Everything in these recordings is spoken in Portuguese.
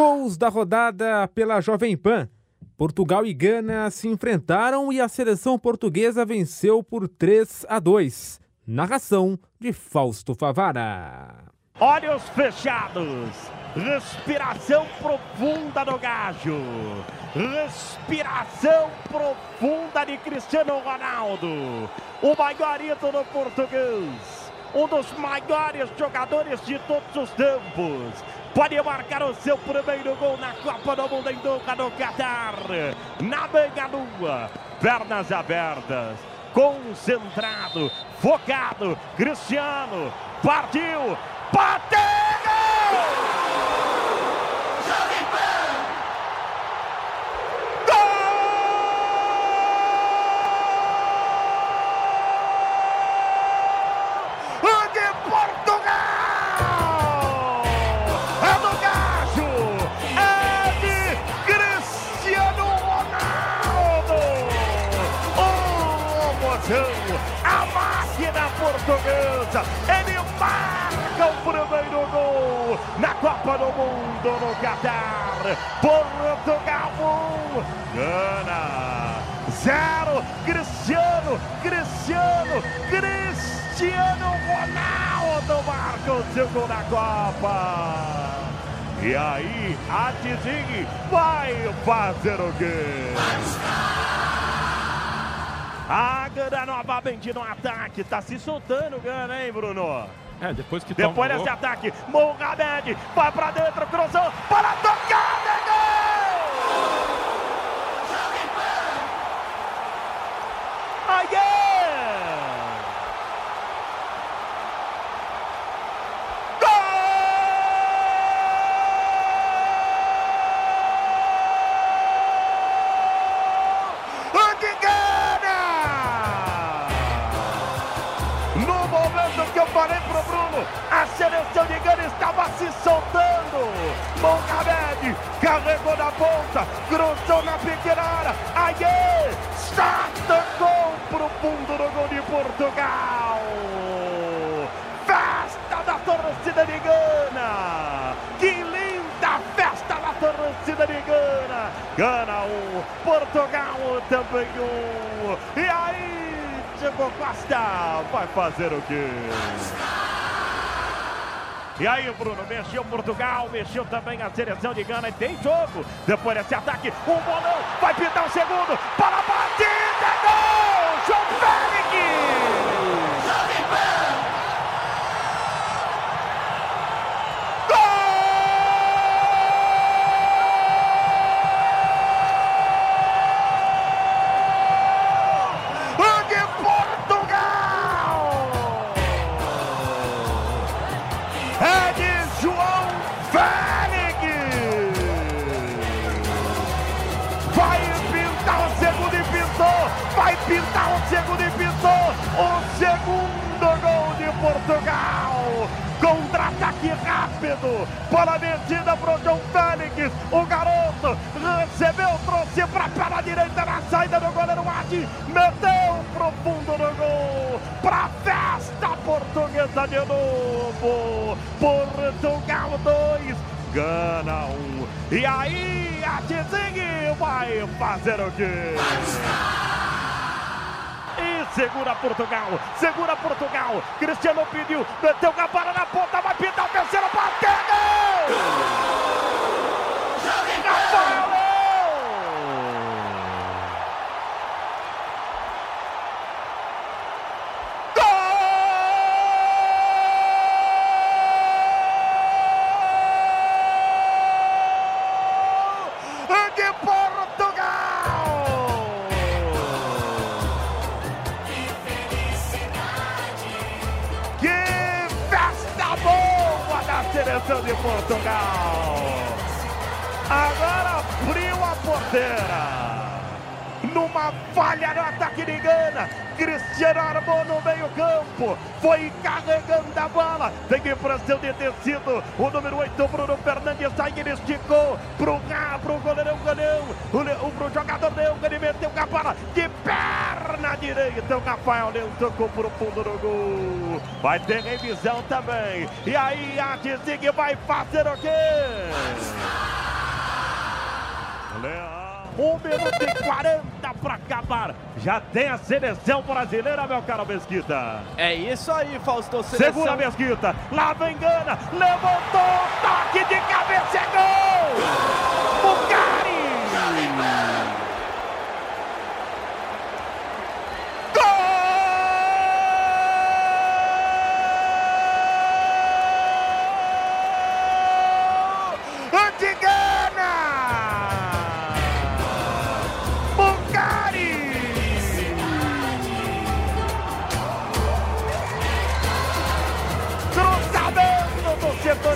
Gols da rodada pela Jovem Pan. Portugal e Gana se enfrentaram e a seleção portuguesa venceu por 3 a 2. Narração de Fausto Favara. Olhos fechados, respiração profunda do Gajo, respiração profunda de Cristiano Ronaldo, o maior ídolo português, um dos maiores jogadores de todos os tempos pode marcar o seu primeiro gol na Copa do Mundo em Doha, no Qatar. Na meia lua, pernas abertas, concentrado, focado. Cristiano partiu, bateu! Catar. Portugal 1, Gana 0, Cristiano, Cristiano, Cristiano Ronaldo marca o gol na Copa. E aí, a Tizing vai fazer o quê? A Gana novamente no ataque. Tá se soltando o Gana, hein, Bruno? É, depois que Depois desse ataque, Mohamed vai pra dentro, cruzou para de Gana estava se soltando. Mohamed carregou na ponta, cruzou na pequena área. Aie, está tocou pro fundo do gol de Portugal. Festa da torcida de. Que linda festa da torcida de Gana. Gana um, Portugal também um. E aí, Diego Costa vai fazer o quê? E aí, Bruno, mexeu Portugal, mexeu também a seleção de Gana e tem jogo. Depois desse ataque, um bolão, vai pintar o segundo, para a batida, gol! Rápido, bola metida para o João Félix. O garoto recebeu, trouxe para a direita na saída do goleiro Mate. Meteu pro fundo do gol. Para festa portuguesa de novo. Portugal 2, Gana 1. Um. E aí, a vai fazer o quê? segura Portugal, segura Portugal. Cristiano pediu, meteu a bola na ponta, vai pintar o terceiro, bateu! Seleção de Portugal. Agora abriu a porteira. Numa falha no ataque de Gana. Cristiano armou no meio campo. Foi carregando a bola. Tem impressão de ter sido o número 8, Bruno Fernandes. Aí ele esticou pro, pro goleirão Ganão. O, o jogador Leão. Ele meteu a bola de perna direita. O Rafael Leão tocou pro fundo do gol. Vai ter revisão também. E aí a Tizig vai fazer o quê? Um minuto e 40 para acabar. Já tem a seleção brasileira, meu caro Mesquita. É isso aí, Fausto. Seleção... Segura Mesquita. Lá vem Gana. Levantou. Toque de cabeça. É gol.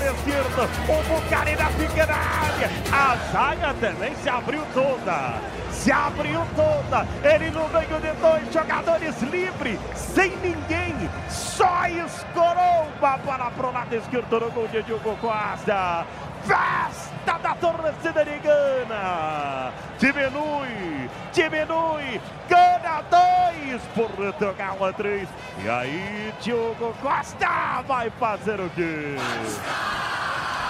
Setor esquerdo. O Bucari na pequena área. A zaga também se abriu toda. Se abriu toda. Ele no meio de dois jogadores livre, sem ninguém. Só escorou uma bola pro lado esquerdo no gol de Diogo Costa. Festa da torcida de Gana. Diminui, diminui. Gana 2, Portugal 3. E aí, Diogo Costa vai fazer o quê?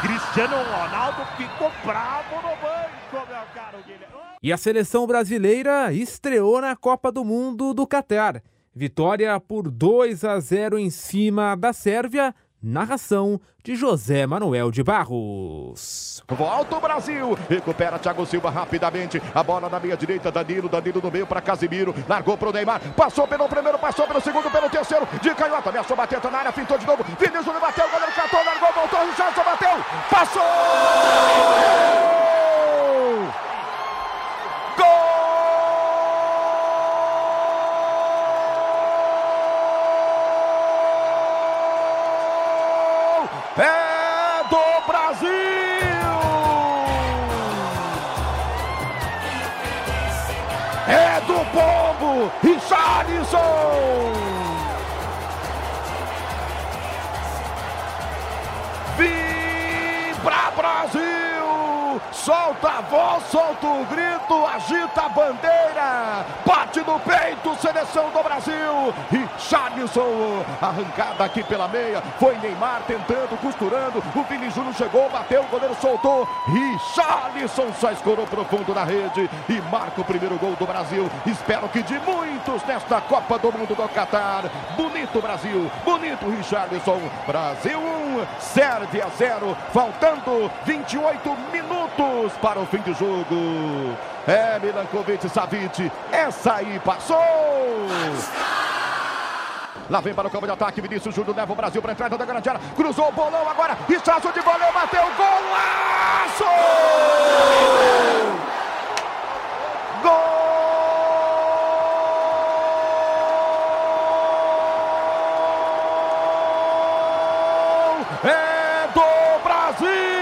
Cristiano Ronaldo ficou bravo no banco, meu caro Guilherme. E a seleção brasileira estreou na Copa do Mundo do Catar. Vitória por 2 a 0 em cima da Sérvia Narração de José Manuel de Barros. Volta o Brasil. Recupera Thiago Silva rapidamente. A bola na meia direita. Danilo, Danilo no meio para Casimiro. Largou para o Neymar. Passou pelo primeiro, passou pelo segundo, pelo terceiro. De canhota. Ameaçou bater, tá na área, fintou de novo. Vinícius bateu, o goleiro catou, largou, voltou. Richardson bateu. Passou! É do Brasil! É do povo! Richarlison! Vibra Brasil! Solta a voz, solta o grito, agita a bandeira, bate no peito, seleção do Brasil. E Charlison, arrancada aqui pela meia, foi Neymar tentando, costurando. O Vini Júnior chegou, bateu, o goleiro soltou. E Charlison só escorou profundo na rede e marca o primeiro gol do Brasil. Espero que de muitos nesta Copa do Mundo do Catar. Bonito Brasil, bonito Richarlison. Brasil 1, Sérvia 0, faltando 28 minutos para o fim do jogo. É Milankovic Savic. Essa aí passou. Lá vem para o campo de ataque, Vinícius Júnior leva o Brasil para a entrada da grande área. Cruzou o bolão agora, Estraço de goleiro, bateu, golaço! Brasil!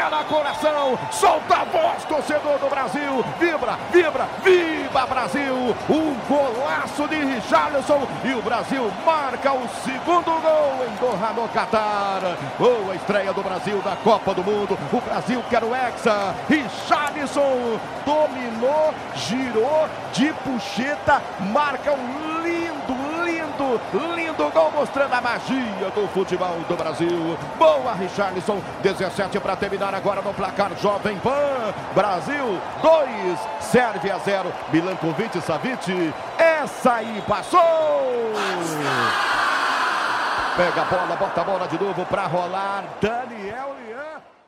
Acelera coração, solta a voz, torcedor do Brasil, vibra, vibra, viva Brasil, um golaço de Richarlison e o Brasil marca o segundo gol em Doha, no Catar. Boa estreia do Brasil da Copa do Mundo, o Brasil quer o Hexa, Richarlison dominou, girou de puxeta, marca um lindo, lindo, lindo gol mostrando a magia do futebol do Brasil. Boa, Richarlison, 17 para terminar agora no placar Jovem Pan. Brasil 2, Sérvia 0. Milankovic Savic. Essa aí passou! Pega a bola, bota a bola de novo para rolar. Daniel Lian.